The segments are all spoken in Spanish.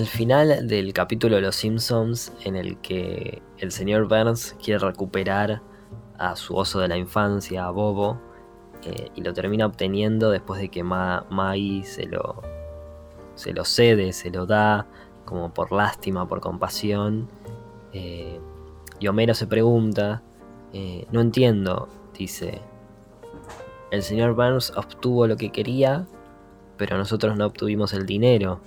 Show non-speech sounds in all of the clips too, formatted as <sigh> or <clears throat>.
el final del capítulo de Los Simpsons en el que el señor Burns quiere recuperar a su oso de la infancia, a Bobo, eh, y lo termina obteniendo después de que Ma se lo, se lo cede, se lo da, como por lástima, por compasión. Eh, y Homero se pregunta, eh, no entiendo, dice, el señor Burns obtuvo lo que quería, pero nosotros no obtuvimos el dinero.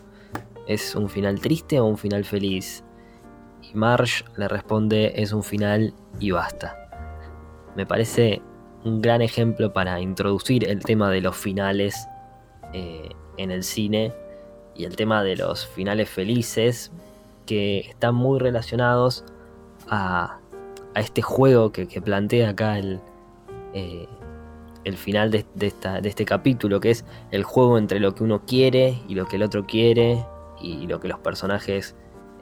¿Es un final triste o un final feliz? Y Marsh le responde, es un final y basta. Me parece un gran ejemplo para introducir el tema de los finales eh, en el cine y el tema de los finales felices que están muy relacionados a, este juego que, plantea acá el, eh, el final de, este capítulo, que es el juego entre lo que uno quiere y lo que el otro quiere y lo que los personajes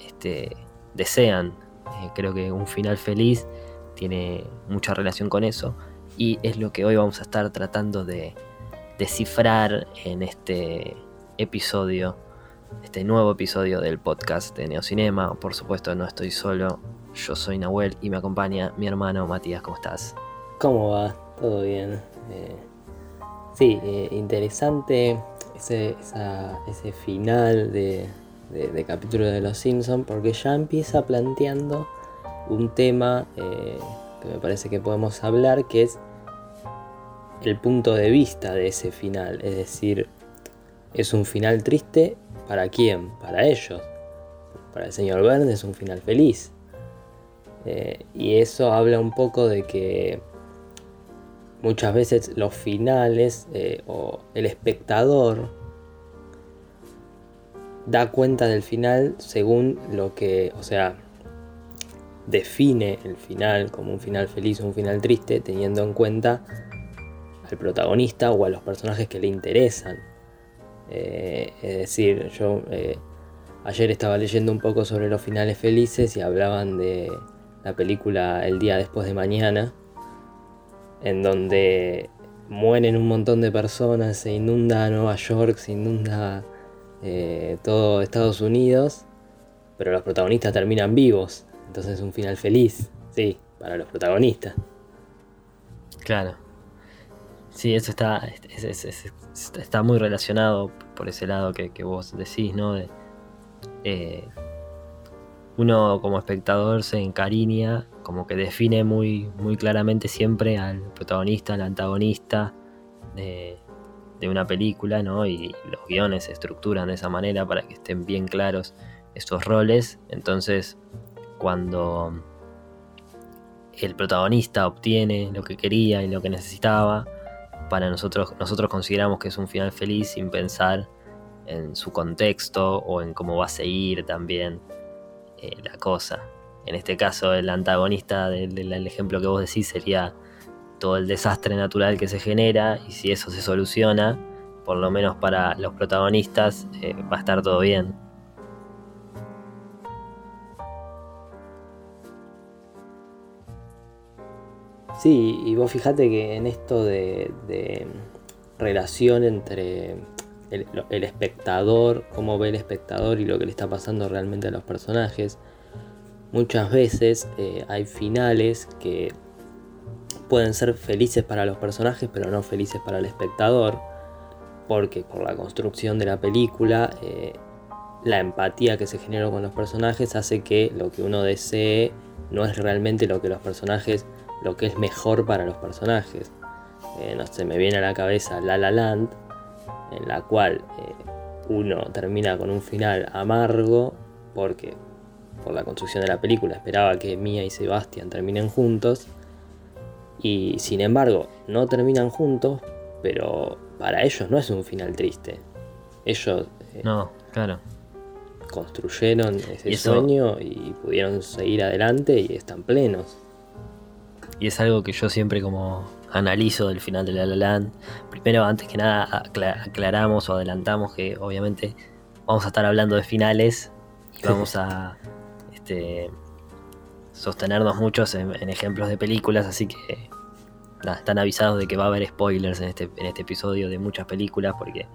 este, desean. Eh, creo que un final feliz tiene mucha relación con eso y es lo que hoy vamos a estar tratando de descifrar en este episodio, este nuevo episodio del podcast de Neocinema. Por supuesto, no estoy solo, yo soy Nahuel y me acompaña mi hermano Matías. ¿Cómo estás? ¿Cómo va? ¿Todo bien? Eh, sí, eh, interesante ese, ese final de, capítulo de Los Simpsons porque ya empieza planteando un tema eh, que me parece que podemos hablar que es el punto de vista de ese final. Es decir, es un final triste para quién? Para ellos. Para el señor Verne es un final feliz. y eso habla un poco de que muchas veces los finales eh, o el espectador da cuenta del final según lo que, o sea, define el final como un final feliz o un final triste teniendo en cuenta al protagonista o a los personajes que le interesan. Eh, es decir, yo eh, ayer estaba leyendo un poco sobre los finales felices y hablaban de la película El día después de mañana en donde mueren un montón de personas, se inunda Nueva York, se inunda eh, todo Estados Unidos, pero los protagonistas terminan vivos, entonces es un final feliz, sí, para los protagonistas. Claro. Sí, eso está, está muy relacionado por ese lado que, vos decís, ¿no? Eh, uno como espectador se encariña como que define muy, muy claramente siempre al protagonista, al antagonista de, una película, ¿no? Y los guiones se estructuran de esa manera para que estén bien claros estos roles. Entonces, cuando el protagonista obtiene lo que quería y lo que necesitaba, para nosotros, nosotros consideramos que es un final feliz sin pensar en su contexto o en cómo va a seguir también eh, la cosa. En este caso, el antagonista del, ejemplo que vos decís sería todo el desastre natural que se genera y si eso se soluciona, por lo menos para los protagonistas, eh, va a estar todo bien. Sí, y vos fijate que en esto de, relación entre el, el, espectador, cómo ve el espectador y lo que le está pasando realmente a los personajes, Muchas veces eh, hay finales que pueden ser felices para los personajes, pero no felices para el espectador, porque por la construcción de la película, eh, la empatía que se generó con los personajes hace que lo que uno desee no es realmente lo que los personajes, lo que es mejor para los personajes. Eh, no sé, me viene a la cabeza La La Land, en la cual uno termina con un final amargo porque por la construcción de la película, esperaba que Mia y Sebastian terminen juntos. Y sin embargo, no terminan juntos, pero para ellos no es un final triste. Ellos eh, no, claro. construyeron ese sueño y pudieron seguir adelante y están plenos. Y es algo que yo siempre como analizo del final de La La Land. Primero, antes que nada, aclaramos o adelantamos que obviamente vamos a estar hablando de finales y vamos a este, sostenernos muchos en, ejemplos de películas, así que están avisados de que va a haber spoilers en este, en este episodio de muchas películas, porque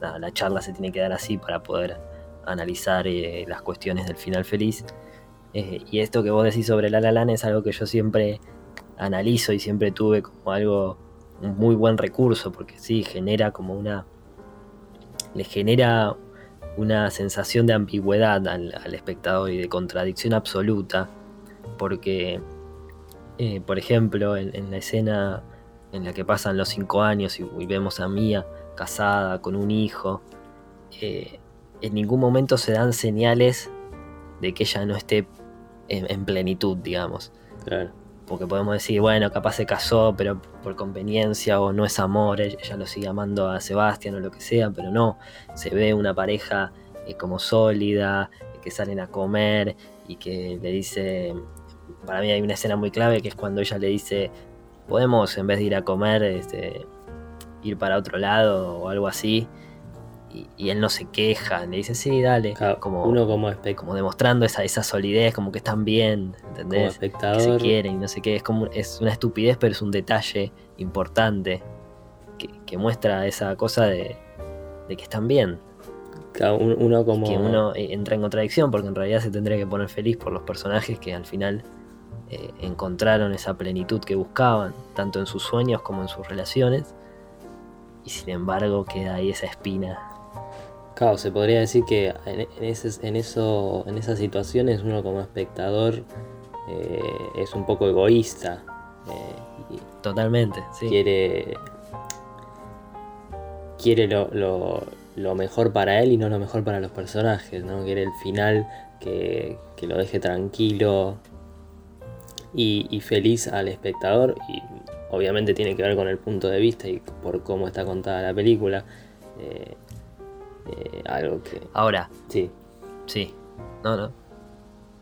la charla se tiene que dar así para poder analizar eh, las cuestiones del final feliz. Eh, y esto que vos decís sobre La La es algo que yo siempre analizo y siempre tuve como algo, un muy buen recurso, porque sí, genera como una... le genera una sensación de ambigüedad al, espectador y de contradicción absoluta, porque, eh, por ejemplo, en, la escena en la que pasan los cinco años y, vemos a Mía casada con un hijo, eh, en ningún momento se dan señales de que ella no esté en, plenitud, digamos. Porque podemos decir, bueno, capaz se casó, pero por conveniencia o no es amor, ella lo sigue amando a Sebastián o lo que sea, pero no, se ve una pareja eh, como sólida, que salen a comer y que le dice, para mí hay una escena muy clave que es cuando ella le dice, podemos en vez de ir a comer, este, ir para otro lado o algo así y, él no se queja, le dice, sí, dale. como, uno como Como demostrando esa, esa solidez, como que están bien, ¿entendés? Que se quieren y no sé qué. Es como es una estupidez, pero es un detalle importante que, muestra esa cosa de, que están bien. uno como... Que uno eh, entra en contradicción porque en realidad se tendría que poner feliz por los personajes que al final eh, encontraron esa plenitud que buscaban, tanto en sus sueños como en sus relaciones. Y sin embargo queda ahí esa espina Claro, se podría decir que en, ese, en, eso, en esas situaciones uno como espectador eh, es un poco egoísta. Eh, Totalmente, sí. Quiere, quiere lo, mejor para él y no lo mejor para los personajes, ¿no? Quiere el final que, lo deje tranquilo y, feliz al espectador y obviamente tiene que ver con el punto de vista y por cómo está contada la película. Eh, eh, algo que. Ahora. Sí. Sí. No, no.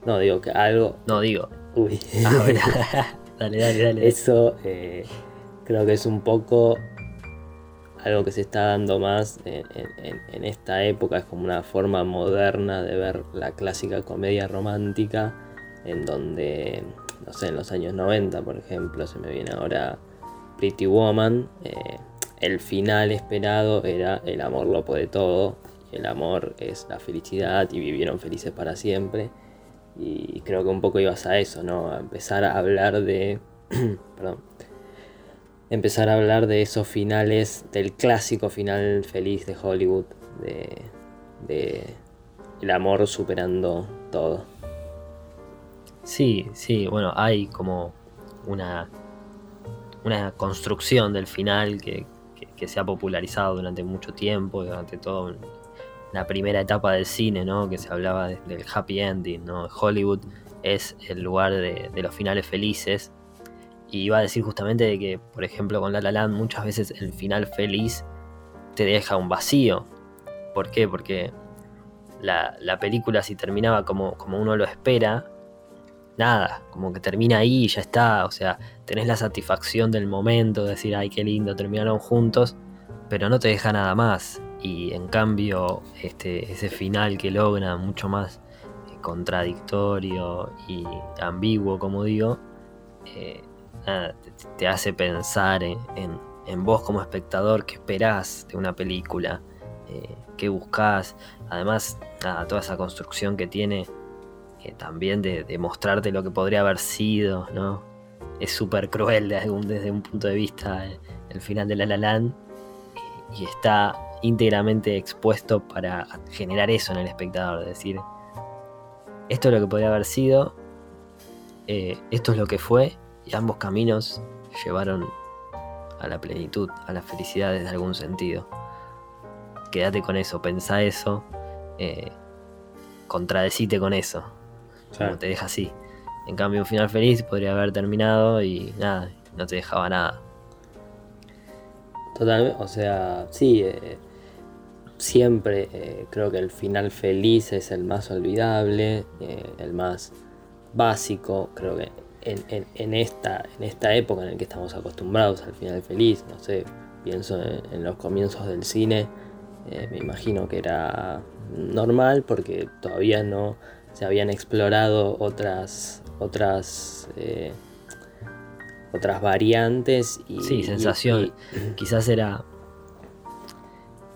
No, digo que algo. No, digo. Uy. Ahora. <laughs> dale, dale, dale. Eso eh, creo que es un poco algo que se está dando más en, esta época. Es como una forma moderna de ver la clásica comedia romántica. En donde, no sé, en los años 90, por ejemplo, se me viene ahora Pretty Woman. Eh, el final esperado era el amor lo puede todo, el amor es la felicidad y vivieron felices para siempre. Y creo que un poco ibas a eso, ¿no? Empezar a hablar de. <clears throat> perdón. Empezar a hablar de esos finales, del clásico final feliz de Hollywood, de, de el amor superando todo. Sí, sí, bueno, hay como una, una construcción del final que, que se ha popularizado durante mucho tiempo, durante toda la primera etapa del cine, ¿no? que se hablaba del happy ending. ¿no? Hollywood es el lugar de, los finales felices. Y iba a decir justamente de que, por ejemplo, con La La Land muchas veces el final feliz te deja un vacío. ¿Por qué? Porque la, película si terminaba como, como uno lo espera, nada, como que termina ahí y ya está, o sea, tenés la satisfacción del momento, de decir, ay, qué lindo, terminaron juntos, pero no te deja nada más. Y en cambio, este, ese final que logra mucho más eh, contradictorio y ambiguo, como digo, eh, te, hace pensar en, vos como espectador, qué esperás de una película, eh, qué buscás. Además, toda esa construcción que tiene también de, mostrarte lo que podría haber sido, ¿no? Es súper cruel desde un punto de vista eh, el, final de La La Land y, está íntegramente expuesto para generar eso en el espectador, es decir, esto es lo que podría haber sido, eh, esto es lo que fue y ambos caminos llevaron a la plenitud, a la felicidad desde algún sentido. Quédate con eso, pensá eso, eh, contradecite con eso como te deja así. En cambio, un final feliz podría haber terminado y nada, no te dejaba nada. Totalmente, o sea, sí, eh, siempre eh, creo que el final feliz es el más olvidable, eh, el más básico, creo que en, esta, en esta época en la que estamos acostumbrados al final feliz, no sé, pienso en los comienzos del cine, me imagino que era normal porque todavía no se habían explorado otras otras eh, otras variantes y sí sensación <clears throat> quizás era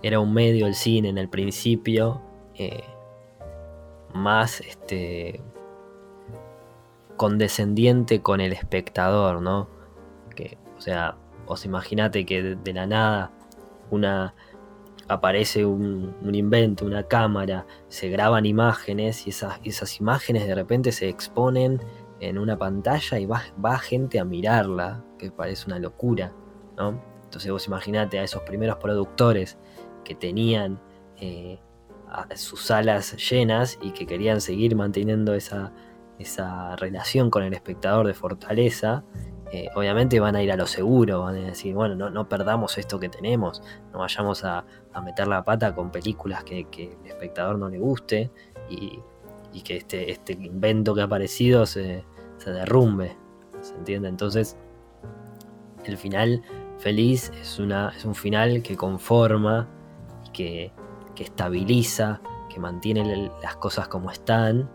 era un medio el cine en el principio eh, más este, condescendiente con el espectador, ¿no? Que, o sea, os imaginate que de, la nada una aparece un, invento, una cámara, se graban imágenes y esas, esas imágenes de repente se exponen en una pantalla y va, va gente a mirarla, que parece una locura, ¿no? Entonces vos imaginate a esos primeros productores que tenían eh, sus salas llenas y que querían seguir manteniendo esa, esa relación con el espectador de fortaleza, eh, obviamente van a ir a lo seguro, van a decir, bueno, no, no perdamos esto que tenemos, no vayamos a, meter la pata con películas que, el espectador no le guste y, que este, este invento que ha aparecido se, derrumbe, ¿se entiende? Entonces, el final feliz es, una, es un final que conforma y que, que estabiliza, que mantiene las cosas como están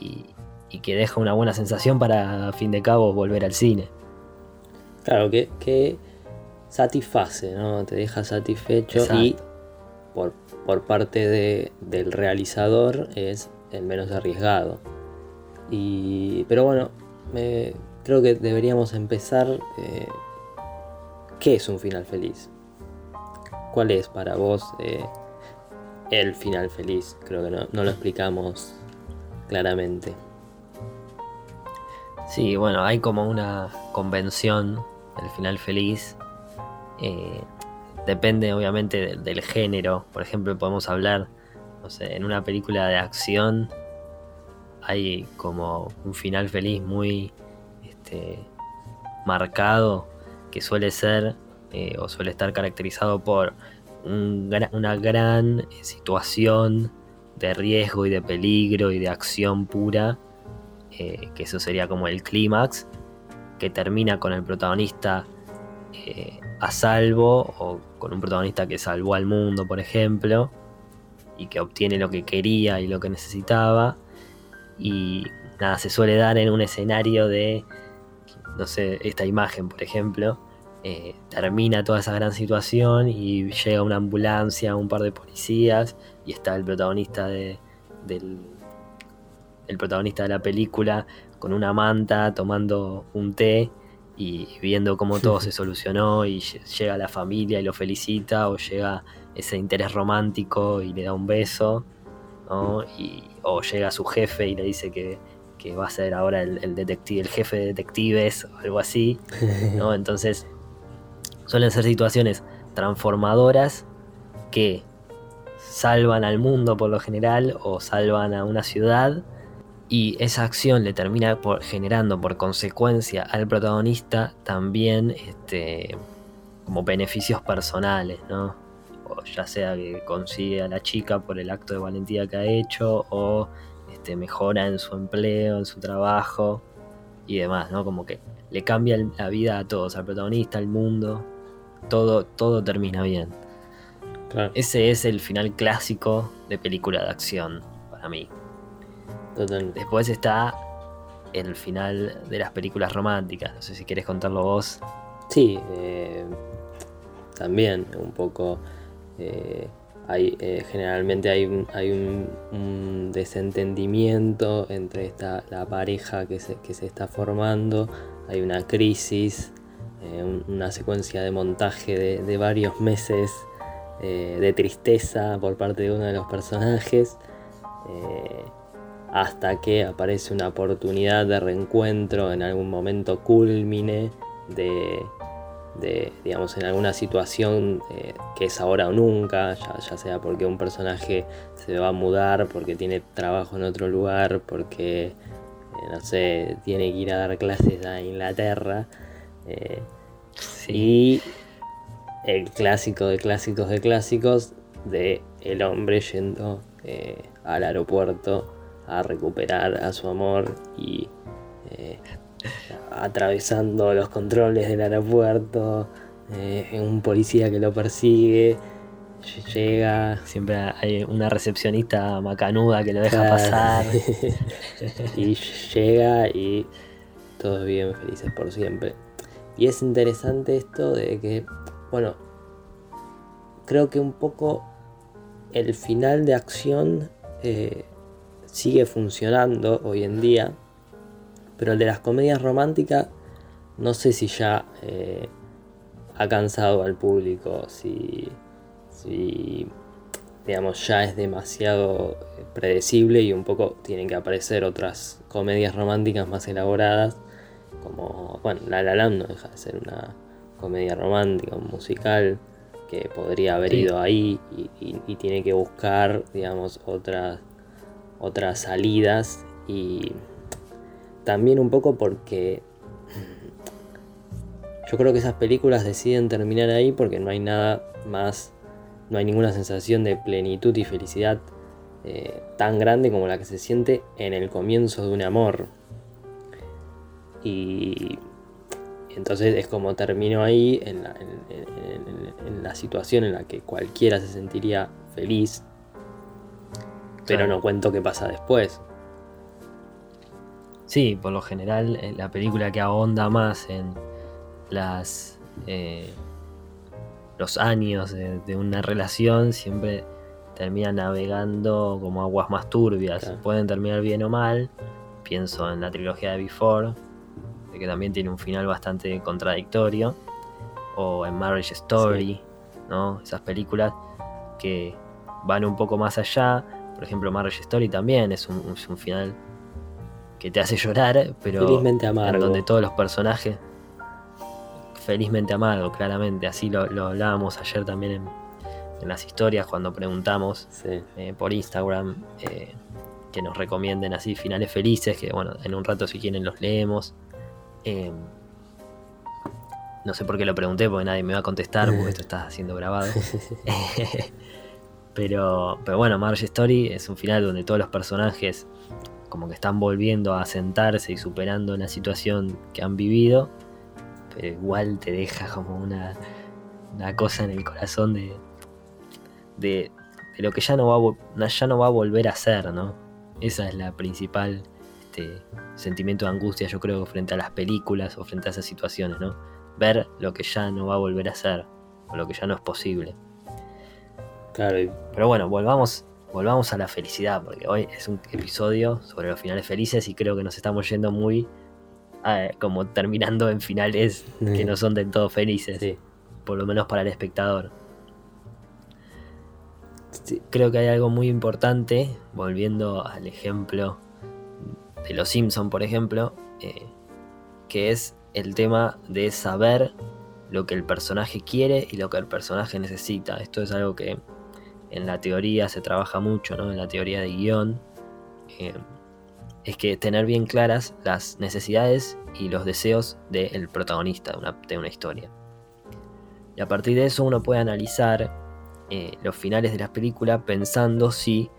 y, y que deja una buena sensación para, a fin de cabo, volver al cine. Claro, que, que satisface, ¿no? Te deja satisfecho y por, por parte de, del realizador es el menos arriesgado. Y, pero bueno, creo que deberíamos empezar. Eh, ¿Qué es un final feliz? ¿Cuál es para vos eh, el final feliz? Creo que no, no lo explicamos claramente. Sí, bueno, hay como una convención del final feliz. Eh, depende obviamente del, género. Por ejemplo, podemos hablar, no sé, en una película de acción hay como un final feliz muy este, marcado que suele ser eh, o suele estar caracterizado por una gran situación de riesgo y de peligro y de acción pura eh, que eso sería como el clímax, que termina con el protagonista eh, a salvo o con un protagonista que salvó al mundo, por ejemplo, y que obtiene lo que quería y lo que necesitaba. Y nada, se suele dar en un escenario de, no sé, esta imagen, por ejemplo. Eh, termina toda esa gran situación y llega una ambulancia, un par de policías y está el protagonista del, el protagonista de la película con una manta tomando un té y viendo cómo todo se <laughs> solucionó y llega la familia y lo felicita o llega ese interés romántico y le da un beso y, o llega su jefe y le dice que, va a ser ahora el, detective, el jefe de detectives o algo así ¿no? <laughs> entonces suelen ser situaciones transformadoras que salvan al mundo por lo general o salvan a una ciudad y esa acción le termina por, generando por consecuencia al protagonista también este, como beneficios personales, ¿no? O ya sea que consigue a la chica por el acto de valentía que ha hecho o este, mejora en su empleo, en su trabajo y demás, ¿no? Como que le cambia la vida a todos, al protagonista, al mundo, todo, todo termina bien. Ese es el final clásico de película de acción para mí. Después está el final de las películas románticas. No sé si quieres contarlo vos. Sí, eh, también un poco. Eh, hay, eh, generalmente hay, un, hay un, desentendimiento entre esta, la pareja que se, que se está formando. Hay una crisis, una secuencia de montaje de, de varios meses de tristeza por parte de uno de los personajes hasta que aparece una oportunidad de reencuentro en algún momento culmine de, digamos, en alguna situación eh, que es ahora o nunca, ya, sea porque un personaje se va a mudar, porque tiene trabajo en otro lugar, porque, eh, no sé, tiene que ir a dar clases a Inglaterra. Eh, y el clásico de clásicos de clásicos de el hombre yendo al aeropuerto a recuperar a su amor y eh, atravesando los controles del aeropuerto, eh, un policía que lo persigue, llega... Siempre hay una recepcionista macanuda que lo deja pasar. <laughs> y llega y todos bien felices por siempre. Y es interesante esto de que, bueno, creo que un poco el final de acción eh, sigue funcionando hoy en día, pero el de las comedias románticas no sé si ya eh, ha cansado al público, si, si digamos ya es demasiado eh, predecible y un poco tienen que aparecer otras comedias románticas más elaboradas, como, bueno, La La Land no deja de ser una comedia romántica, un musical que podría haber ido ahí y, tiene que buscar, digamos, otras, otras salidas y también un poco porque yo creo que esas películas deciden terminar ahí porque no hay nada más, no hay ninguna sensación de plenitud y felicidad eh, tan grande como la que se siente en el comienzo de un amor. Y entonces es como termino ahí en la, situación en la que cualquiera se sentiría feliz, pero no cuento qué pasa después. Sí, por lo general eh, la película que ahonda más en las eh, los años de, una relación siempre termina navegando como aguas más turbias. Pueden terminar bien o mal. Pienso en la trilogía de Before, que también tiene un final bastante contradictorio. O en Marriage Story, ¿no? Esas películas que van un poco más allá. Por ejemplo, Marriage Story también es un, un final que te hace llorar, pero felizmente donde todos los personajes felizmente amargo, claramente. Así lo, hablábamos ayer también en, las historias cuando preguntamos eh, por Instagram eh, que nos recomienden así finales felices, que bueno, en un rato si quieren los leemos. Eh, no sé por qué lo pregunté, porque nadie me va a contestar, porque <laughs> esto está siendo grabado. <laughs> pero, pero bueno, Marge Story es un final donde todos los personajes como que están volviendo a sentarse y superando la situación que han vivido pero igual te deja como una, cosa en el corazón de, de, lo que ya no, va, ya no va a volver a ser, ¿no? Esa es la principal este, sentimiento de angustia, yo creo, frente a las películas o frente a esas situaciones, ¿no? Ver lo que ya no va a volver a ser, o lo que ya no es posible. Claro. Pero bueno, volvamos, volvamos a la felicidad, porque hoy es un episodio sobre los finales felices y creo que nos estamos yendo muy como terminando en finales que no son del todo felices. Por lo menos para el espectador. Creo que hay algo muy importante, volviendo al ejemplo de los Simpson, por ejemplo, eh, que es el tema de saber lo que el personaje quiere y lo que el personaje necesita. Esto es algo que en la teoría se trabaja mucho, ¿no? En la teoría de guion. Eh, es que tener bien claras las necesidades y los deseos del protagonista de una, historia. Y a partir de eso uno puede analizar eh, los finales de la película pensando si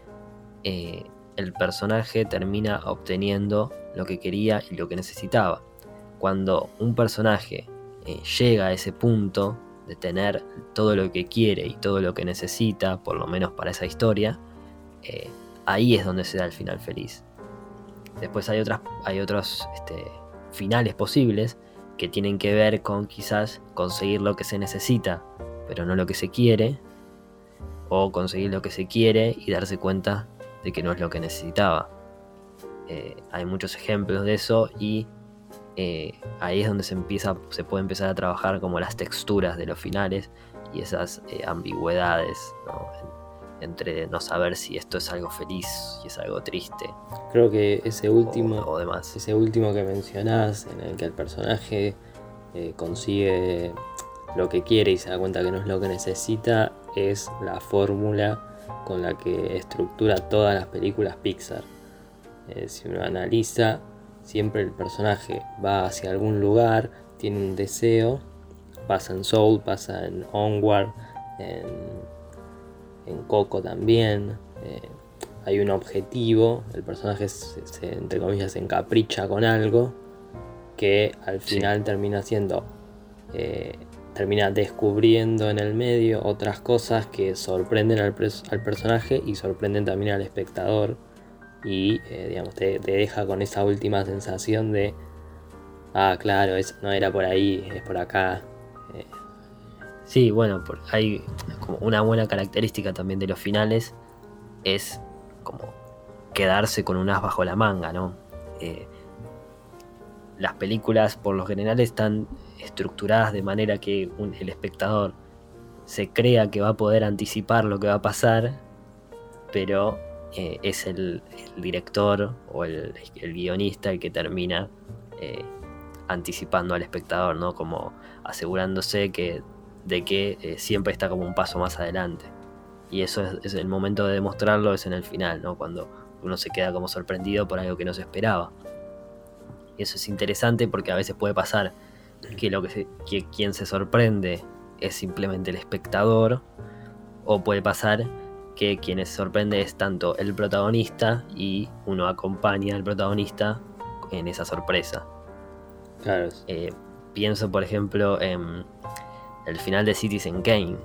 eh, el personaje termina obteniendo lo que quería y lo que necesitaba. Cuando un personaje llega a ese punto de tener todo lo que quiere y todo lo que necesita, por lo menos para esa historia, ahí es donde se da el final feliz. Después hay, otras, hay otros este, finales posibles que tienen que ver con quizás conseguir lo que se necesita, pero no lo que se quiere, o conseguir lo que se quiere y darse cuenta de que no es lo que necesitaba. Eh, hay muchos ejemplos de eso y eh, ahí es donde se empieza, se puede empezar a trabajar como las texturas de los finales y esas eh, ambigüedades entre no saber si esto es algo feliz y es algo triste. Creo que ese último, ese último que mencionás, en el que el personaje eh, consigue lo que quiere y se da cuenta que no es lo que necesita, es la fórmula con la que estructura todas las películas Pixar. Eh, si uno analiza, siempre el personaje va hacia algún lugar, tiene un deseo, pasa en Soul, pasa en Onward, en en Coco también. Eh, hay un objetivo, el personaje se, entre comillas se encapricha con algo que al final termina siendo, eh, termina descubriendo en el medio otras cosas que sorprenden al, personaje y sorprenden también al espectador y eh, digamos te, deja con esa última sensación de, ah claro, eso no era por ahí, es por acá. Sí, bueno, hay como una buena característica también de los finales es como quedarse con un as bajo la manga, ¿no? Eh, las películas por lo general están estructuradas de manera que el espectador se crea que va a poder anticipar lo que va a pasar, pero eh, es el, director o el, guionista el que termina eh, anticipando al espectador, ¿no? Como asegurándose que, de que eh, siempre está como un paso más adelante. Y eso es, el momento de demostrarlo, es en el final, ¿no? Cuando uno se queda como sorprendido por algo que no se esperaba. Y eso es interesante porque a veces puede pasar que, lo que, que quien se sorprende es simplemente el espectador, o puede pasar que quien se sorprende es tanto el protagonista y uno acompaña al protagonista en esa sorpresa. Claro. Eh, pienso, por ejemplo, en el final de Citizen Kane,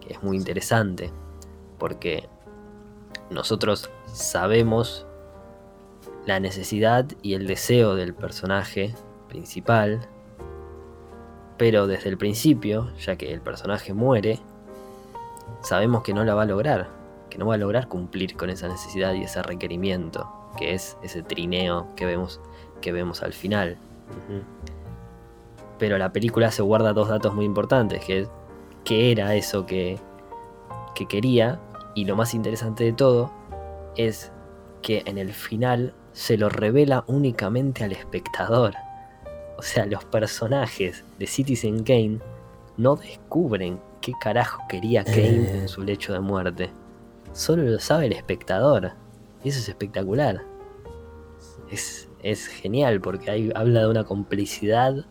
que es muy interesante, porque nosotros sabemos la necesidad y el deseo del personaje principal pero desde el principio, ya que el personaje muere, sabemos que no la va a lograr, que no va a lograr cumplir con esa necesidad y ese requerimiento, que es ese trineo que vemos, que vemos al final. Pero la película se guarda dos datos muy importantes, que es qué era eso que, que quería, y lo más interesante de todo es que en el final se lo revela únicamente al espectador. O sea, los personajes de Citizen Kane no descubren qué carajo quería Kane en su lecho de muerte. Solo lo sabe el espectador. Y eso es espectacular. Es, es genial porque hay, habla de una complicidad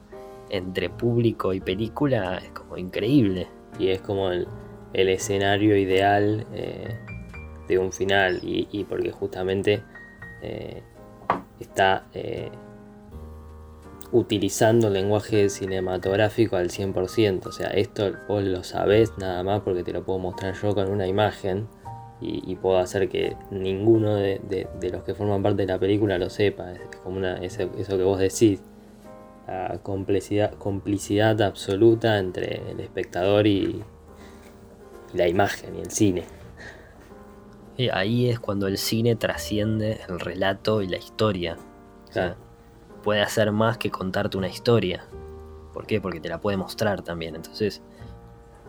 entre público y película. Es como increíble. Y es como el, escenario ideal eh, de un final. Y, porque justamente eh, está eh, utilizando el lenguaje cinematográfico al 100%. O sea, esto vos lo sabés nada más porque te lo puedo mostrar yo con una imagen y, puedo hacer que ninguno de, los que forman parte de la película lo sepa. Es como una, eso, que vos decís. La complicidad, complicidad absoluta entre el espectador y, la imagen y el cine. Y ahí es cuando el cine trasciende el relato y la historia. Claro puede hacer más que contarte una historia. ¿Por qué? Porque te la puede mostrar también. Entonces,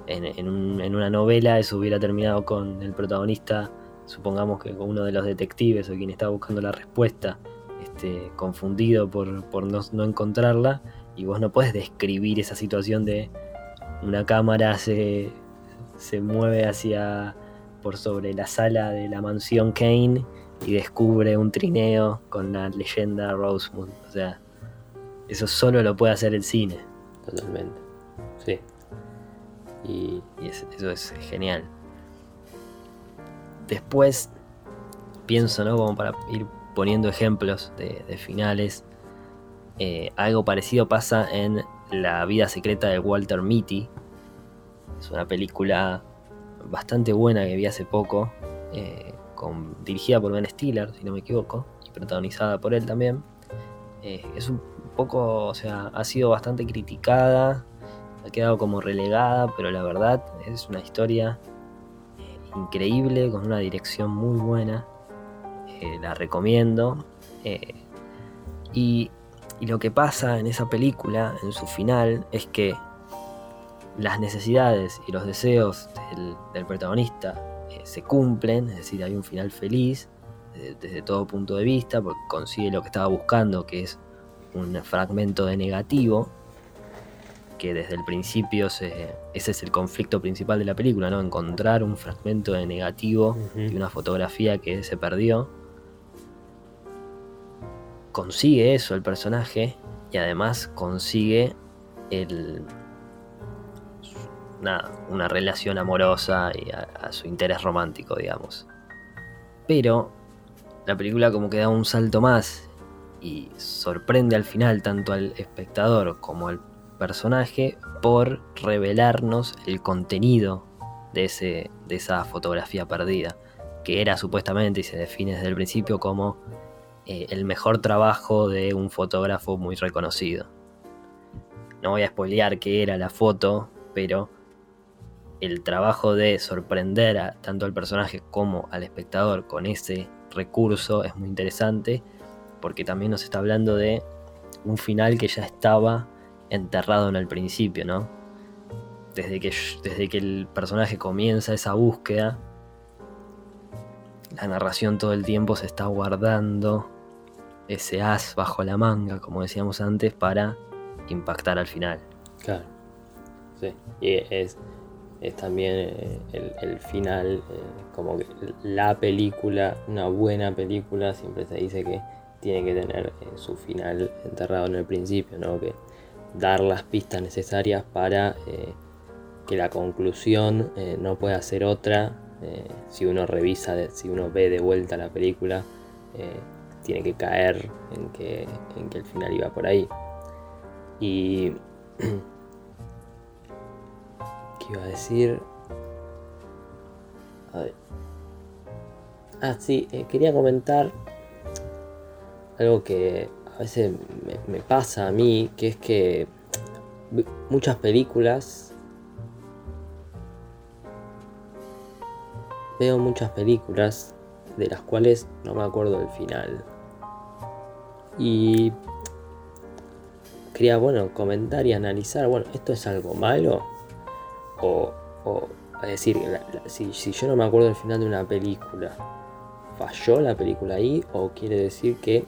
en, una novela eso hubiera terminado con el protagonista, supongamos que con uno de los detectives o quien está buscando la respuesta, este, confundido por, no, encontrarla, y vos no puedes describir esa situación de una cámara se, se mueve hacia por sobre la sala de la mansión Kane y descubre un trineo con la leyenda Rosewood. O sea, eso solo lo puede hacer el cine. Totalmente. Y, eso es genial. Después, pienso, ¿no? Como para ir poniendo ejemplos de, finales. Eh, algo parecido pasa en La vida secreta de Walter Mitty. Es una película bastante buena que vi hace poco. Eh, dirigida por Ben Stiller, si no me equivoco, y protagonizada por él también. Eh, es un poco, o sea, ha sido bastante criticada, ha quedado como relegada, pero la verdad es una historia eh, increíble, con una dirección muy buena. Eh, la recomiendo. Y, lo que pasa en esa película, en su final, es que las necesidades y los deseos del protagonista se cumplen, es decir, hay un final feliz desde, todo punto de vista, porque consigue lo que estaba buscando, que es un fragmento de negativo, que desde el principio ese es el conflicto principal de la película, ¿no? Encontrar un fragmento de negativo y una fotografía que se perdió. Consigue eso el personaje y además consigue el, una relación amorosa y a, su interés romántico, digamos. Pero la película como que da un salto más y sorprende al final tanto al espectador como al personaje por revelarnos el contenido de, ese, de esa fotografía perdida, que era supuestamente y se define desde el principio como eh, el mejor trabajo de un fotógrafo muy reconocido. No voy a spoilear qué era la foto, pero el trabajo de sorprender a, tanto al personaje como al espectador con ese recurso es muy interesante porque también nos está hablando de un final que ya estaba enterrado en el principio, ¿no? Desde que, desde que el personaje comienza esa búsqueda, la narración todo el tiempo se está guardando ese as bajo la manga, como decíamos antes, para impactar al final. Claro. Sí. Y es, es también eh, el, final, eh, como que la película, una buena película, siempre se dice que tiene que tener eh, su final enterrado en el principio, ¿no? Que dar las pistas necesarias para que la conclusión no pueda ser otra. si uno revisa, si uno ve de vuelta la película, tiene que caer en que, en que el final iba por ahí. Y <clears throat> iba a decir? A ver. Ah, sí, eh, quería comentar algo que a veces me, pasa a mí, que es que muchas películas veo muchas películas de las cuales no me acuerdo del final. Y quería, bueno, comentar y analizar, bueno, ¿esto es algo malo? O, a decir, si, yo no me acuerdo del final de una película, ¿falló la película ahí? ¿O quiere decir que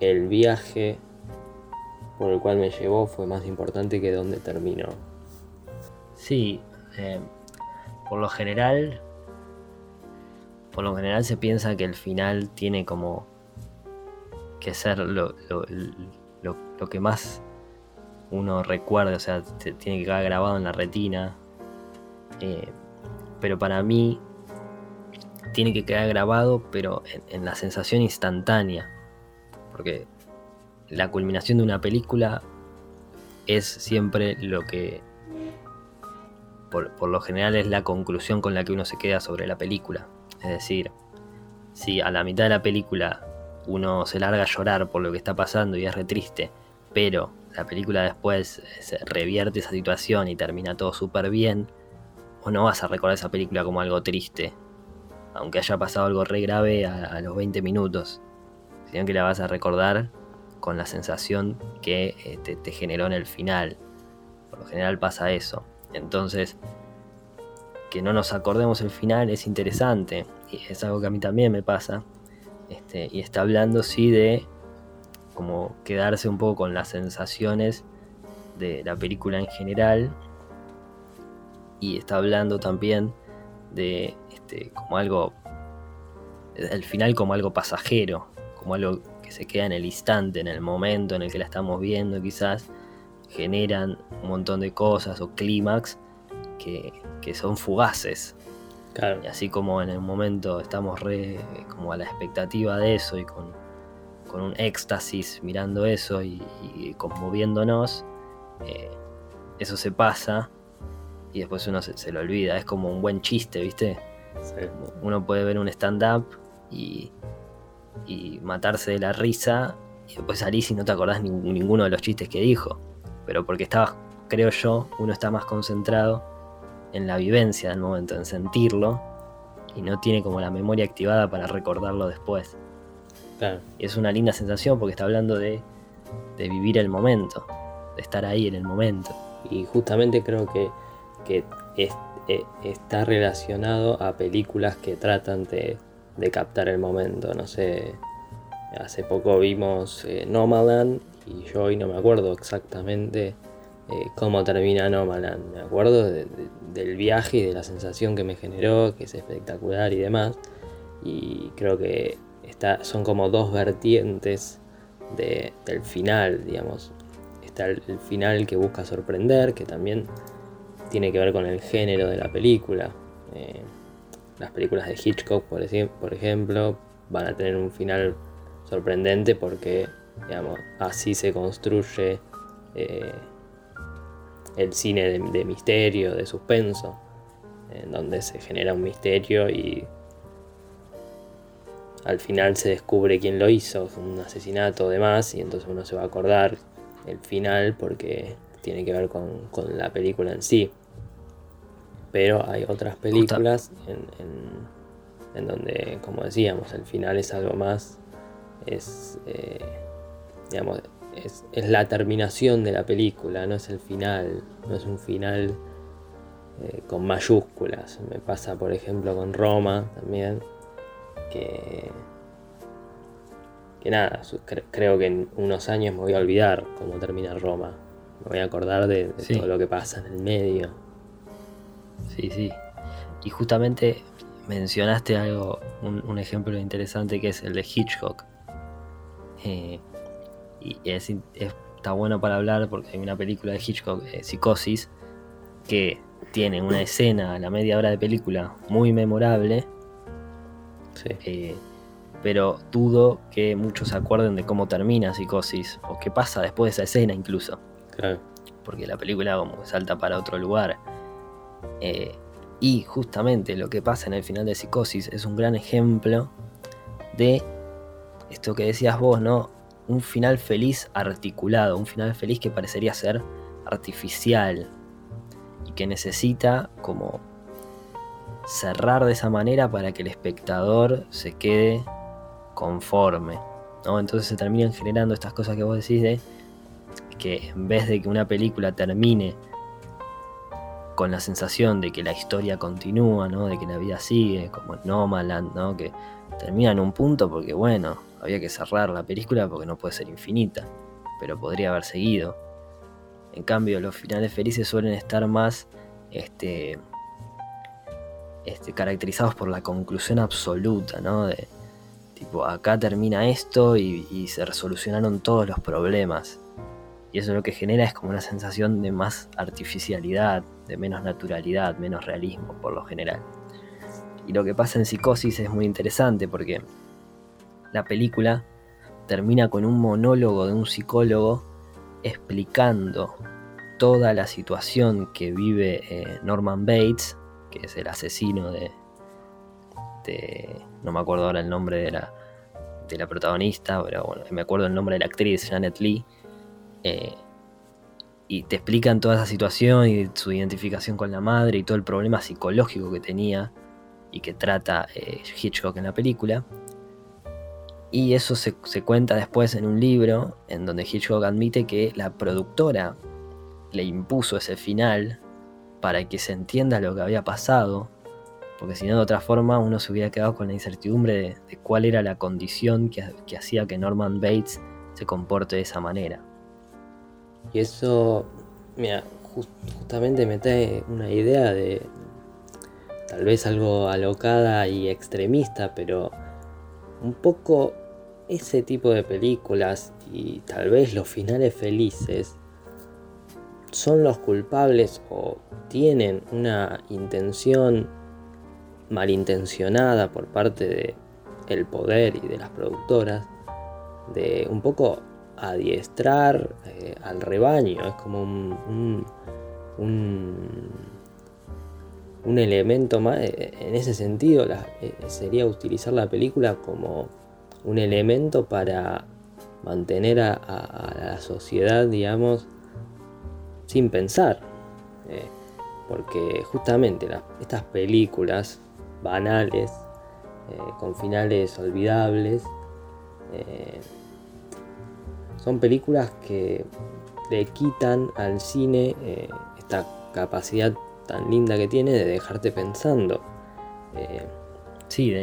el viaje por el cual me llevó fue más importante que donde terminó? Sí, eh, por lo general, por lo general se piensa que el final tiene como que ser lo, lo que más uno recuerde, o sea, tiene que quedar grabado en la retina. Eh, pero para mí tiene que quedar grabado, pero en, la sensación instantánea. Porque la culminación de una película es siempre lo que, por, lo general, es la conclusión con la que uno se queda sobre la película. Es decir, si a la mitad de la película uno se larga a llorar por lo que está pasando y es re triste, pero la película después se revierte esa situación y termina todo súper bien, o no vas a recordar esa película como algo triste, aunque haya pasado algo re grave a, los 20 minutos, que la vas a recordar con la sensación que eh, te, te generó en el final. Por lo general pasa eso. Entonces, que no nos acordemos el final es interesante, y es algo que a mí también me pasa. Este, y está hablando, sí, de como quedarse un poco con las sensaciones de la película en general y está hablando también de este, como algo el final como algo pasajero como algo que se queda en el instante en el momento en el que la estamos viendo quizás generan un montón de cosas o clímax que, que, son fugaces y así como en el momento estamos re como a la expectativa de eso y con con un éxtasis mirando eso y, conmoviéndonos, eh, eso se pasa y después uno se, lo olvida. Es como un buen chiste, ¿viste? Uno puede ver un stand-up y, matarse de la risa y después salís y no te acordás ninguno de los chistes que dijo. Pero porque estaba, creo yo, uno está más concentrado en la vivencia del momento, en sentirlo y no tiene como la memoria activada para recordarlo después. Y es una linda sensación porque está hablando de, vivir el momento, de estar ahí en el momento. Y justamente creo que, que eh, está relacionado a películas que tratan de, captar el momento. No sé, hace poco vimos eh, Nomaland y yo hoy no me acuerdo exactamente eh, cómo termina Nomaland. Me acuerdo del viaje y de la sensación que me generó, que es espectacular y demás. Y creo que son como dos vertientes del final, digamos. Está el, final que busca sorprender, que también tiene que ver con el género de la película. Eh, las películas de Hitchcock, por, por ejemplo, van a tener un final sorprendente porque, digamos, así se construye eh, el cine de, de, misterio, de suspenso, en donde se genera un misterio y al final se descubre quién lo hizo, un asesinato o demás, y entonces uno se va a acordar el final porque tiene que ver con, la película en sí. Pero hay otras películas en, en donde, como decíamos, el final es algo más, es, eh, digamos, es, la terminación de la película, no es el final, no es un final eh, con mayúsculas. Me pasa, por ejemplo, con Roma también, que, que nada, creo que en unos años me voy a olvidar cómo termina Roma. Me voy a acordar de, todo lo que pasa en el medio. Sí, sí. Y justamente mencionaste algo, un, ejemplo interesante que es el de Hitchcock. Eh, y es, está bueno para hablar porque hay una película de Hitchcock, eh, Psicosis, que tiene una escena a la media hora de película muy memorable. Eh, pero dudo que muchos se acuerden de cómo termina Psicosis o qué pasa después de esa escena incluso. Porque la película como salta para otro lugar. Y justamente lo que pasa en el final de Psicosis es un gran ejemplo de esto que decías vos, ¿no? Un final feliz articulado, un final feliz que parecería ser artificial y que necesita como cerrar de esa manera para que el espectador se quede conforme. ¿no? Entonces se terminan generando estas cosas que vos decís de que en vez de que una película termine con la sensación de que la historia continúa, ¿no? de que la vida sigue, como en Nomaland, ¿no? que termina en un punto porque, bueno, había que cerrar la película porque no puede ser infinita, pero podría haber seguido. En cambio, los finales felices suelen estar más este, este, caracterizados por la conclusión absoluta, ¿no? De tipo, acá termina esto y, y se resolucionaron todos los problemas. Y eso lo que genera es como una sensación de más artificialidad, de menos naturalidad, menos realismo por lo general. Y lo que pasa en Psicosis es muy interesante porque la película termina con un monólogo de un psicólogo explicando toda la situación que vive eh, Norman Bates, que es el asesino de, No me acuerdo ahora el nombre de la, de la protagonista, pero bueno, me acuerdo el nombre de la actriz, Janet Lee. Eh, y te explican toda esa situación y su identificación con la madre y todo el problema psicológico que tenía y que trata eh, Hitchcock en la película. Y eso se, cuenta después en un libro en donde Hitchcock admite que la productora le impuso ese final para que se entienda lo que había pasado, porque si no de otra forma uno se hubiera quedado con la incertidumbre de, cuál era la condición que, que hacía que Norman Bates se comporte de esa manera. Y eso, mira, justamente me trae una idea de tal vez algo alocada y extremista, pero un poco ese tipo de películas y tal vez los finales felices son los culpables o tienen una intención malintencionada por parte de el poder y de las productoras de un poco adiestrar eh, al rebaño, es como un, un, elemento más, eh, en ese sentido eh, sería utilizar la película como un elemento para mantener a, la sociedad, digamos, sin pensar. porque justamente estas películas banales, con finales olvidables, son películas que le quitan al cine eh, esta capacidad tan linda que tiene de dejarte pensando. Eh, sí,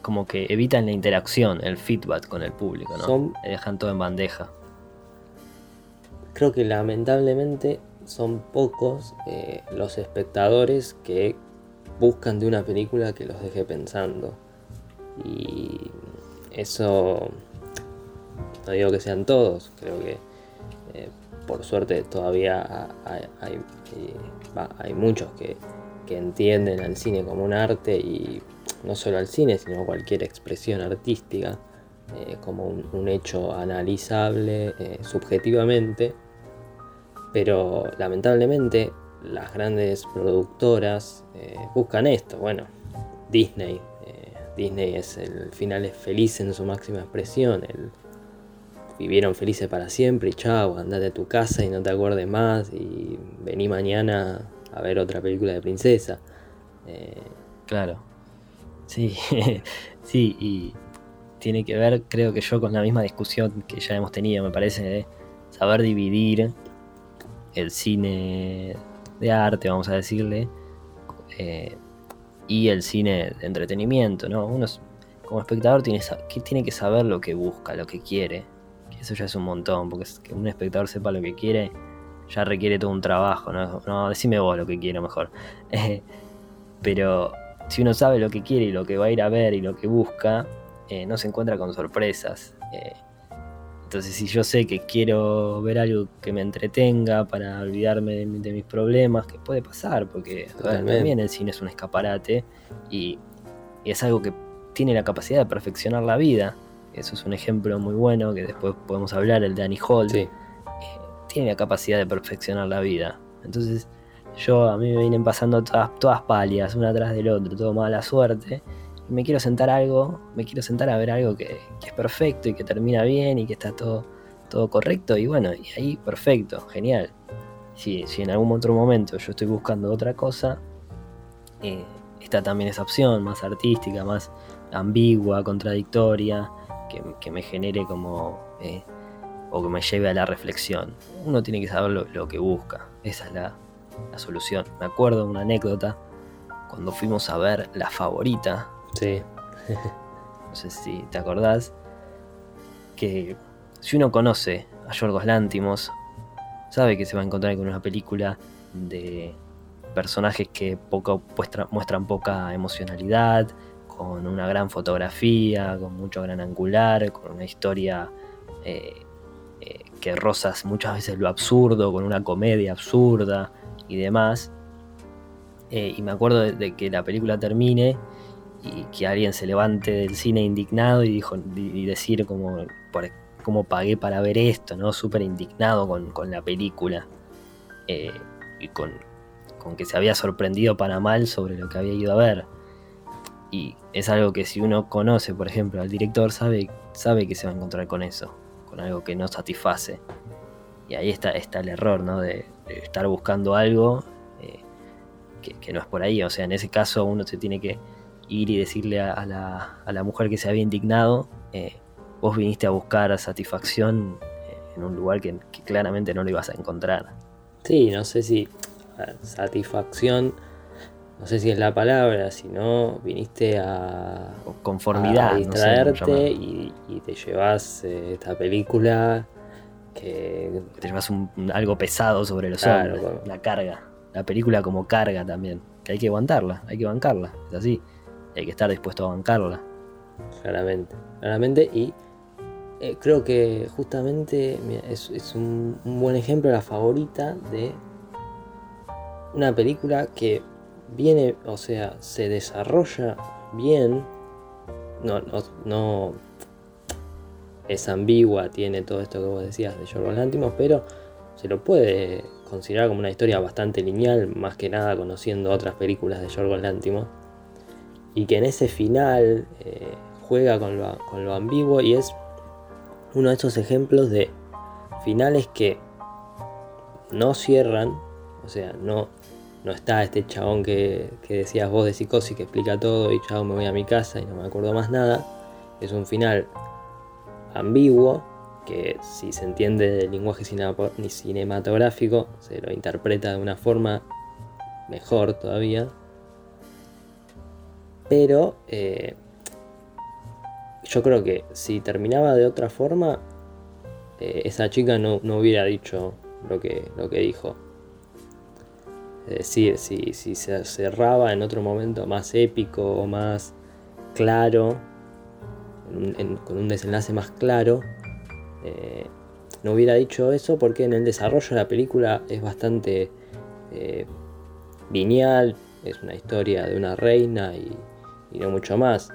como que evitan la interacción, el feedback con el público, ¿no? dejan todo en bandeja. Creo que lamentablemente son pocos eh, los espectadores que buscan de una película que los deje pensando. Y eso no digo que sean todos, creo que eh, por suerte todavía hay, hay, muchos que, entienden al cine como un arte y no solo al cine, sino cualquier expresión artística eh, como un, hecho analizable eh, subjetivamente. Pero lamentablemente las grandes productoras buscan esto. Bueno, Disney. Disney es el final feliz en su máxima expresión. Vivieron felices para siempre y chao, andate a tu casa y no te acuerdes más y vení mañana a ver otra película de princesa. Eh, claro. Sí, <laughs> sí, y tiene que ver, creo que yo, con la misma discusión que ya hemos tenido, me parece, de saber dividir el cine de arte, vamos a decirle, eh, y el cine de entretenimiento, ¿no? Uno como espectador tiene, tiene que saber lo que busca, lo que quiere, eso ya es un montón, porque que un espectador sepa lo que quiere ya requiere todo un trabajo, ¿no? No, decime vos lo que quiero mejor. <laughs> pero si uno sabe lo que quiere y lo que va a ir a ver y lo que busca, eh, no se encuentra con sorpresas. Eh, entonces, si yo sé que quiero ver algo que me entretenga para olvidarme de, mis problemas, que puede pasar, porque también el cine es un escaparate y, es algo que tiene la capacidad de perfeccionar la vida. Eso es un ejemplo muy bueno que después podemos hablar, el de Annie Hall. Eh, tiene la capacidad de perfeccionar la vida. Entonces, yo a mí me vienen pasando todas, todas palias, una atrás del otro, todo mala suerte me quiero sentar algo, me quiero sentar a ver algo que, es perfecto y que termina bien y que está todo, todo correcto y bueno, y ahí perfecto, genial. Si, si en algún otro momento yo estoy buscando otra cosa, eh, está también esa opción más artística, más ambigua, contradictoria, que, me genere como... Eh, o que me lleve a la reflexión. Uno tiene que saber lo, que busca. Esa es la, la, solución. Me acuerdo de una anécdota cuando fuimos a ver La Favorita Sí. <laughs> no sé si te acordás. Que si uno conoce a Yorgos Lántimos, sabe que se va a encontrar con una película de personajes que poco muestran poca emocionalidad, con una gran fotografía, con mucho gran angular, con una historia eh, eh, que rozas muchas veces lo absurdo, con una comedia absurda y demás. Eh, y me acuerdo de, que la película termine y que alguien se levante del cine indignado y, dijo, y decir como, cómo pagué para ver esto, ¿no? Súper indignado con, la película y con, que se había sorprendido para mal sobre lo que había ido a ver. Y es algo que si uno conoce, por ejemplo, al director, sabe, sabe que se va a encontrar con eso, con algo que no satisface. Y ahí está, está el error, ¿no? De, estar buscando algo eh, que, no es por ahí. O sea, en ese caso uno se tiene que ir y decirle a, la, mujer que se había indignado, eh, vos viniste a buscar satisfacción eh, en un lugar que, claramente no lo ibas a encontrar. Sí, no sé si satisfacción, no sé si es la palabra, si no viniste a, conformidad, distraerte y, te llevas eh, esta película que... Te llevas algo pesado sobre los hombros, la carga. La película como carga también, que hay que aguantarla, hay que bancarla, es así hay que estar dispuesto a bancarla. Claramente, claramente. Y eh, creo que justamente es, un, buen ejemplo, la favorita de una película que viene, o sea, se desarrolla bien. No, no, es ambigua, tiene todo esto que vos decías de Yorgos Lántimos, pero se lo puede considerar como una historia bastante lineal, más que nada conociendo otras películas de Yorgos Lántimos y que en ese final eh, juega con lo, ambiguo y es uno de esos ejemplos de finales que no cierran, o sea, no, no está este chabón que, decías vos de psicosis que explica todo y chao me voy a mi casa y no me acuerdo más nada. Es un final ambiguo que si se entiende del lenguaje cinematográfico se lo interpreta de una forma mejor todavía pero eh, yo creo que si terminaba de otra forma, eh, esa chica no, hubiera dicho lo que, lo que dijo. Es decir, si, se cerraba en otro momento más épico o más claro, con un desenlace más claro, eh, no hubiera dicho eso porque en el desarrollo de la película es bastante lineal, es una historia de una reina y y no mucho más.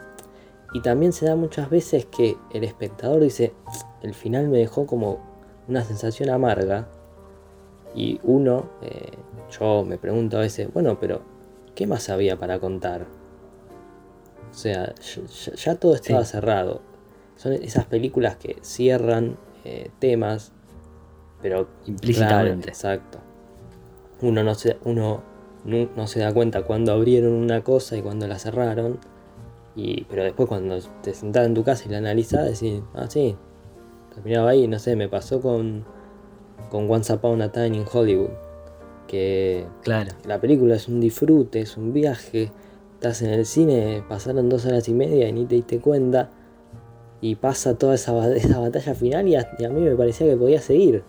Y también se da muchas veces que el espectador dice, el final me dejó como una sensación amarga. Y uno, eh, yo me pregunto a veces, bueno, pero ¿qué más había para contar? O sea, ya, todo estaba cerrado. Son esas películas que cierran eh, temas, pero implícitamente. exacto. Uno no se, uno no, se da cuenta cuando abrieron una cosa y cuando la cerraron. Y, pero después cuando te sentás en tu casa y la analizás, decís, ah, sí, terminaba ahí, no sé, me pasó con, con Once Upon a Time in Hollywood. Que Claro. la película es un disfrute, es un viaje. Estás en el cine, pasaron dos horas y media y ni te diste cuenta. Y pasa toda esa, <laughs> esa batalla final y a, y a mí me parecía que podía seguir.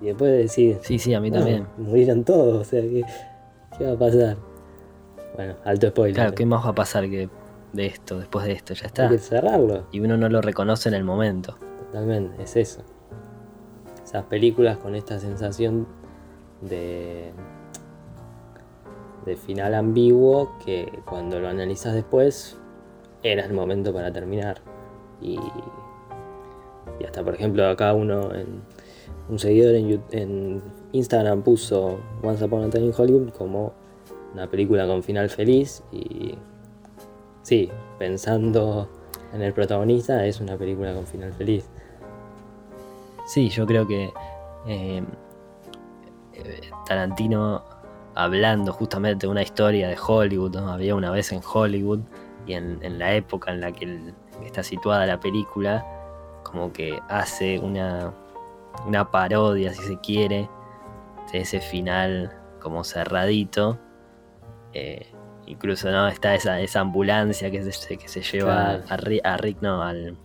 Y después decir, Sí, sí, a mí no, también. murieron todos, o sea, ¿qué, qué va a pasar? Bueno, alto spoiler. Claro, ¿qué más va a pasar que de esto, después de esto? Ya Hay está. que cerrarlo. Y uno no lo reconoce en el momento. Totalmente, es eso. Esas películas con esta sensación de, de final ambiguo que cuando lo analizas después era el momento para terminar. Y, y hasta por ejemplo acá uno, en, un seguidor en, en Instagram puso Once Upon a Time in Hollywood como una película con final feliz y sí, pensando en el protagonista es una película con final feliz. Sí, yo creo que eh, Tarantino hablando justamente de una historia de Hollywood, ¿no? había una vez en Hollywood y en, en la época en la que el- está situada la película, como que hace una, una parodia, si se quiere, de ese final como cerradito. Eh, incluso no está esa, esa ambulancia que se, que se lleva Claro. a, a Rick, no, al,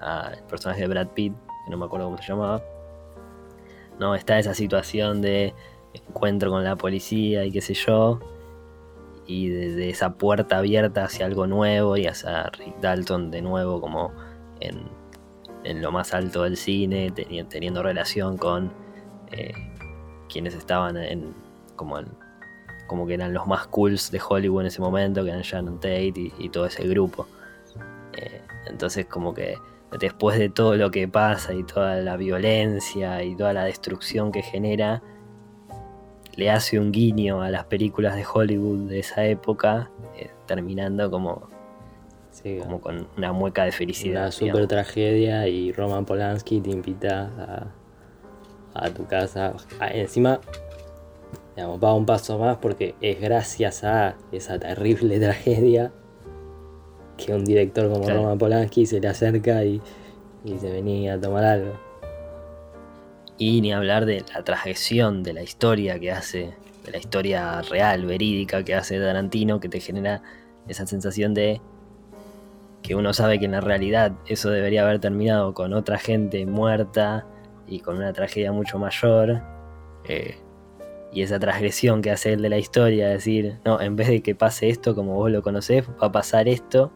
al personaje de Brad Pitt, no me acuerdo cómo se llamaba. No, está esa situación de encuentro con la policía y qué sé yo. Y de, de esa puerta abierta hacia algo nuevo y hacia Rick Dalton de nuevo como en, en lo más alto del cine, teni- teniendo relación con eh, quienes estaban en como en- como que eran los más cools de Hollywood en ese momento, que eran Shannon Tate y, y todo ese grupo. Eh, entonces como que después de todo lo que pasa y toda la violencia y toda la destrucción que genera, le hace un guiño a las películas de Hollywood de esa época, eh, terminando como, Sí, como con una mueca de felicidad. una super digamos. tragedia y Roman Polanski te invita a, a tu casa. Ah, encima, digamos, va un paso más porque es gracias a esa terrible <laughs> tragedia que un director como Claro. Roman Polanski se le acerca y, y se venía a tomar algo. Y ni hablar de la transgresión de la historia que hace, de la historia real, verídica que hace Tarantino, que te genera esa sensación de que uno sabe que en la realidad eso debería haber terminado con otra gente muerta y con una tragedia mucho mayor. eh, y esa transgresión que hace él de la historia, decir, no, en vez de que pase esto como vos lo conocés, va a pasar esto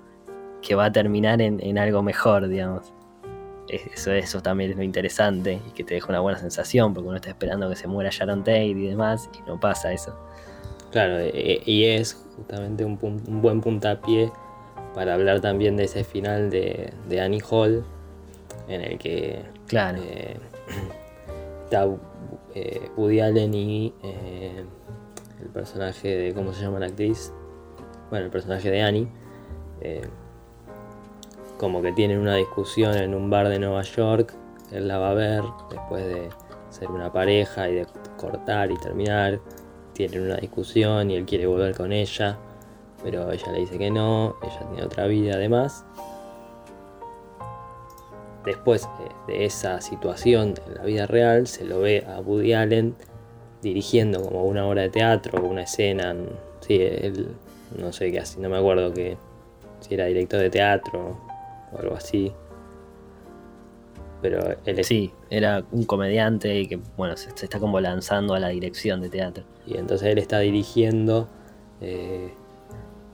que va a terminar en, en algo mejor, digamos. Eso, eso también es lo interesante y que te deja una buena sensación porque uno está esperando que se muera Sharon Tate y demás y no pasa eso. Claro, e- y es justamente un, un buen puntapié para hablar también de ese final de, de Annie Hall, en el que Claro, eh, <clears throat> está eh, Woody Allen y eh, el personaje de, ¿cómo se llama la actriz? Bueno, el personaje de Annie, eh, como que tienen una discusión en un bar de Nueva York, él la va a ver después de ser una pareja y de cortar y terminar, tienen una discusión y él quiere volver con ella, pero ella le dice que no, ella tiene otra vida además. Después eh, de esa situación en la vida real, se lo ve a Woody Allen dirigiendo como una obra de teatro una escena. en- Sí, él, no sé qué así, no me acuerdo que si era director de teatro o algo así. Pero él sí, era un comediante y que, bueno, se, se está como lanzando a la dirección de teatro. Y entonces él está dirigiendo eh,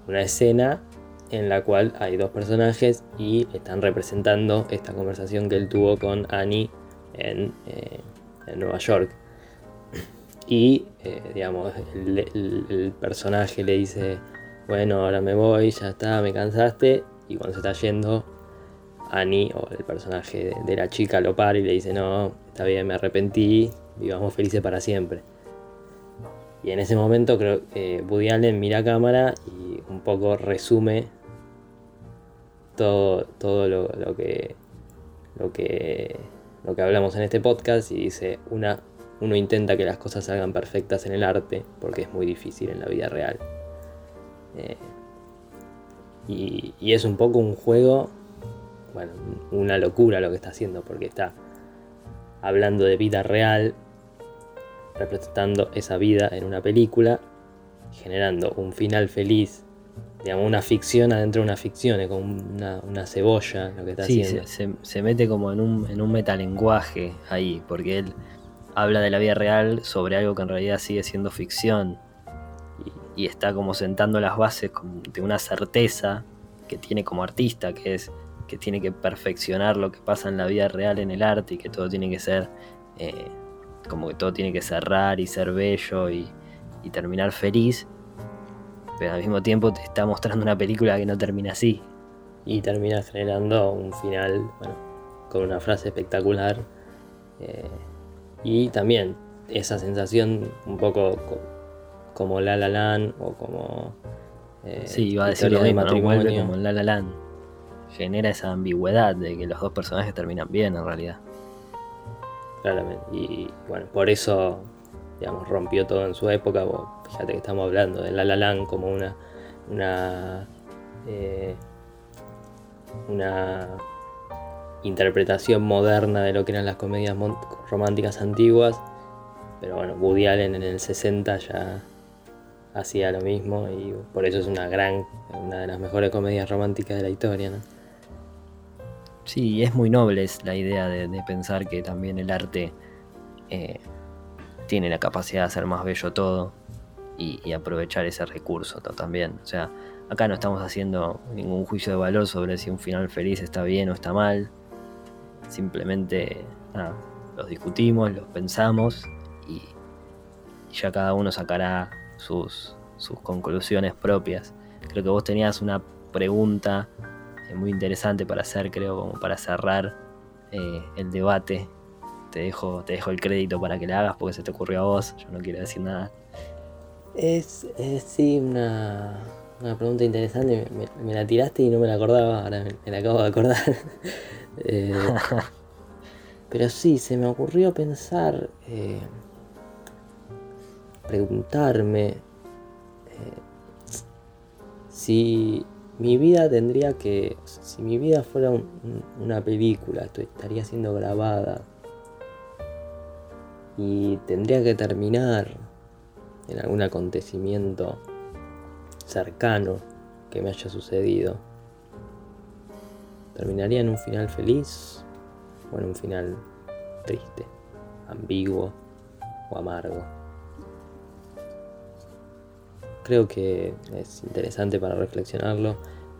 una escena en la cual hay dos personajes y están representando esta conversación que él tuvo con Annie en, eh, en Nueva York. Y, eh, digamos, el, el- el personaje le dice, bueno, ahora me voy, ya está, me cansaste. Y cuando se está yendo, Annie, o el personaje de, la chica, lo para y le dice, no, está bien, me arrepentí, vivamos felices para siempre. Y en ese momento creo que Woody Allen mira a cámara y un poco resume todo, todo lo, lo que, lo, que, lo que hablamos en este podcast y dice, una, uno intenta que las cosas salgan perfectas en el arte porque es muy difícil en la vida real. Eh, Y, y es un poco un juego, bueno, una locura lo que está haciendo, porque está hablando de vida real, representando esa vida en una película, generando un final feliz, digamos, una ficción adentro de una ficción, es como una, una cebolla lo que está Sí, haciendo. se, se- se mete como en un, en un metalenguaje ahí, porque él habla de la vida real sobre algo que en realidad sigue siendo ficción. Y, y está como sentando las bases de una certeza que tiene como artista, que es que tiene que perfeccionar lo que pasa en la vida real en el arte y que todo tiene que ser eh, como que todo tiene que cerrar y ser bello y, y terminar feliz. Pero al mismo tiempo te está mostrando una película que no termina así. Y termina generando un final, bueno, con una frase espectacular. eh, y también esa sensación un poco co- como La La Land o como... eh, Sí, iba a decir lo Historia de mismo, ¿no? como La La Land. Genera esa ambigüedad de que los dos personajes terminan bien en realidad. Claramente. Y bueno, por eso, digamos, rompió todo en su época. vos Fíjate que estamos hablando de La La Land como una. una. eh, una interpretación moderna de lo que eran las comedias románticas antiguas. Pero bueno, Woody Allen en el 60 ya hacía lo mismo y por eso es una gran, una de las mejores comedias románticas de la historia, ¿no? Sí, es muy noble es la idea de, pensar que también el arte eh, tiene la capacidad de hacer más bello todo y, aprovechar ese recurso también. O sea, acá no estamos haciendo ningún juicio de valor sobre si un final feliz está bien o está mal. Simplemente los discutimos, los pensamos y, ya cada uno sacará sus, conclusiones propias. Creo que vos tenías una pregunta muy interesante para hacer, creo, como para cerrar eh, el debate. Te dejo, te dejo el crédito para que la hagas porque se te ocurrió a vos, yo no quiero decir nada. Es, es sí una, una pregunta interesante. Me, me la tiraste y no me la acordaba. Ahora me, me la acabo de acordar. <laughs> Eh, <laughs> pero sí, se me ocurrió pensar, eh, preguntarme si mi vida tendría que, si mi vida fuera un- un- una película, estaría siendo grabada y tendría que terminar en algún acontecimiento cercano que me haya sucedido. ¿Terminaría en un final feliz o en un final triste, ambiguo o amargo? Creo que es interesante para reflexionarlo,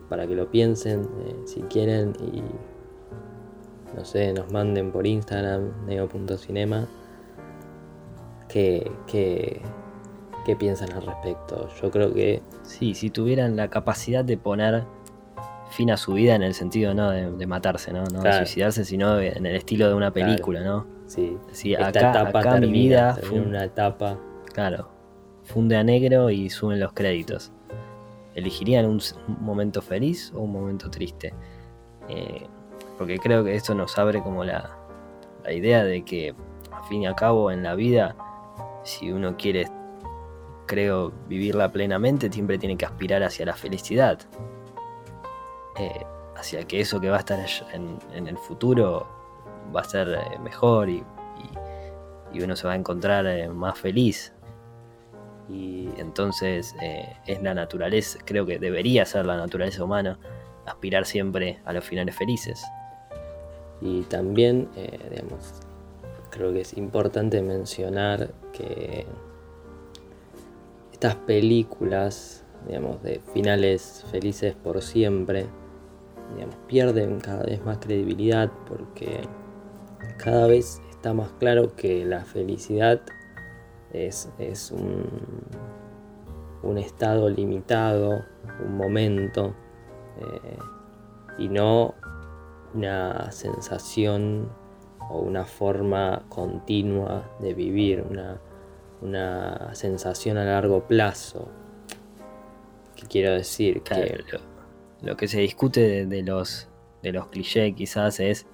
para que lo piensen eh, si quieren y no sé, nos manden por Instagram neo.cinema qué, qué, qué piensan al respecto. Yo creo que Sí, si tuvieran la capacidad de poner fin a su vida en el sentido no de, de matarse, ¿no? No de suicidarse, sino en el estilo de una película, ¿no? sí, Sí, esta etapa acá mi vida termina fue en una etapa. Claro, funde a negro y suben los créditos. ¿Elegirían un, momento feliz o un momento triste? Eh, porque creo que esto nos abre como la, idea de que, a fin y a cabo, en la vida, si uno quiere, creo, vivirla plenamente, siempre tiene que aspirar hacia la felicidad. Eh, hacia que eso que va a estar en, el futuro va a ser eh, mejor y, y- y uno se va a encontrar más feliz. Y entonces eh, es la naturaleza, creo que debería ser la naturaleza humana aspirar siempre a los finales felices. Y también, eh, digamos, creo que es importante mencionar que estas películas, digamos, de finales felices por siempre, pierden cada vez más credibilidad porque cada vez está más claro que la felicidad es, es un, un estado limitado, un momento, eh, y no una sensación o una forma continua de vivir, una, una sensación a largo plazo. ¿Qué quiero decir? Que lo, que se discute de los, de los clichés quizás es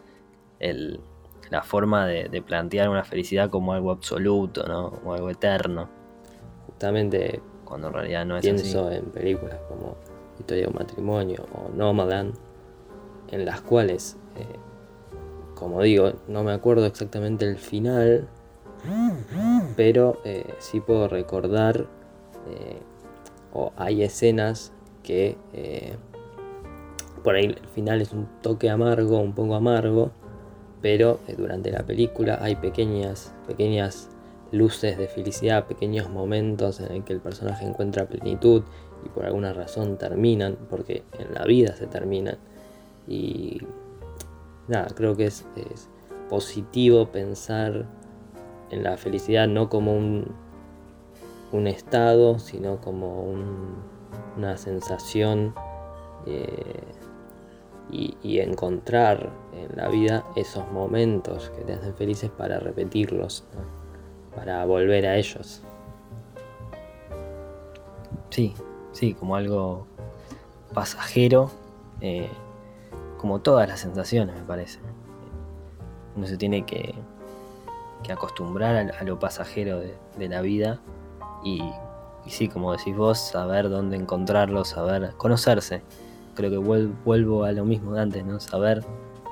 el, la forma de, de plantear una felicidad como algo absoluto, ¿no? O algo eterno, justamente cuando en realidad no es pienso así. en películas como Historia de un matrimonio o Nomadan, en las cuales, eh, como digo, no me acuerdo exactamente el final, pero eh, sí puedo recordar, eh, o hay escenas que por ahí el final es un toque amargo, un poco amargo, pero durante la película hay pequeñas, pequeñas luces de felicidad, pequeños momentos en el que el personaje encuentra plenitud y por alguna razón terminan, porque en la vida se terminan. Y nada, creo que es, positivo pensar en la felicidad no como un, un estado, sino como una sensación eh, y, encontrar en la vida esos momentos que te hacen felices para repetirlos para volver a ellos. Sí, sí, como algo pasajero, eh, como todas las sensaciones me parece. Uno se tiene que, acostumbrar a, lo pasajero de, la vida y, y, sí, como decís vos, saber dónde encontrarlo, saber conocerse. Creo que vuelvo a lo mismo de antes, ¿no? Saber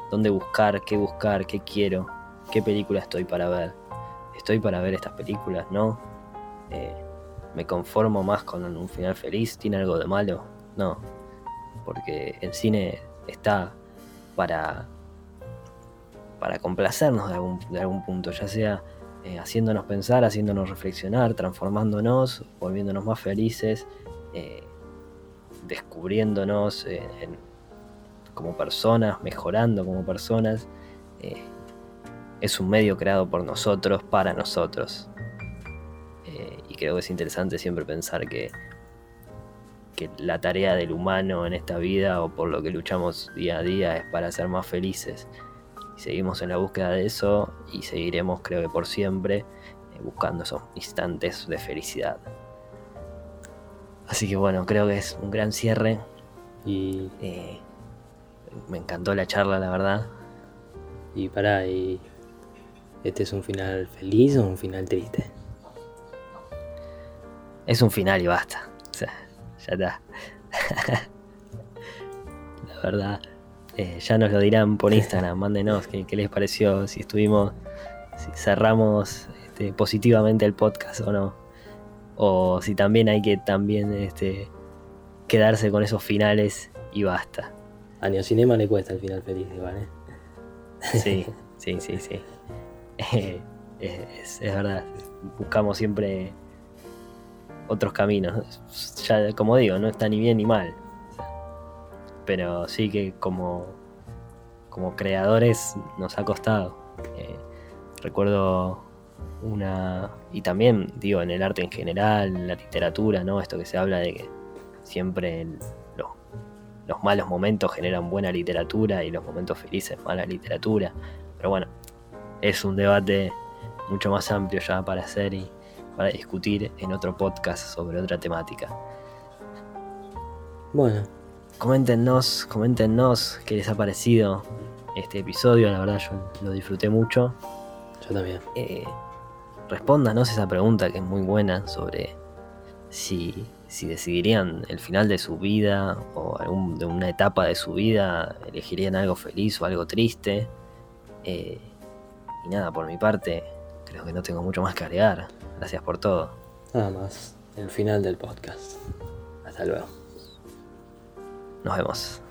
dónde buscar, qué buscar, qué quiero, qué película estoy para ver estoy para ver estas películas, ¿no? Eh, me conformo más con un final feliz, ¿tiene algo de malo? No, porque el cine está para, para complacernos de algún, de algún punto, ya sea eh, haciéndonos pensar, haciéndonos reflexionar, transformándonos, volviéndonos más felices, eh, descubriéndonos como personas, mejorando como personas es un medio creado por nosotros, para nosotros. Eh, y creo que es interesante siempre pensar que, que la tarea del humano en esta vida o por lo que luchamos día a día es para ser más felices. Seguimos en la búsqueda de eso y seguiremos creo que por siempre eh, buscando esos instantes de felicidad. Así que bueno, creo que es un gran cierre. Y eh, me encantó la charla, la verdad. Y para, y ¿Este es un final feliz o un final triste? Es un final y basta. O sea, ya está. <laughs> La verdad, eh, ya nos lo dirán por <laughs> Instagram. Mándenos qué, les pareció, si estuvimos, si cerramos este, positivamente el podcast o no. O si también hay que también este, quedarse con esos finales y basta. A Neocinema le cuesta el final feliz, ¿vale? <laughs> Sí, sí, sí, <laughs> sí. es, verdad, buscamos siempre otros caminos. Ya, como digo, no está ni bien ni mal. Pero sí que como, como creadores nos ha costado. Eh, recuerdo una. Y también, digo, en el arte en general, en la literatura, ¿no? Esto que se habla de que siempre los, los malos momentos generan buena literatura y los momentos felices mala literatura. Pero bueno, es un debate mucho más amplio ya para hacer y para discutir en otro podcast sobre otra temática. Bueno. Coméntenos, coméntenos qué les ha parecido este episodio, la verdad yo lo disfruté mucho. Yo también. Eh, respóndanos esa pregunta que es muy buena sobre si, si decidirían el final de su vida o de una etapa de su vida, elegirían algo feliz o algo triste. Eh, y nada, por mi parte, creo que no tengo mucho más que agregar. Gracias por todo. Nada más, el final del podcast. Hasta luego. Nos vemos.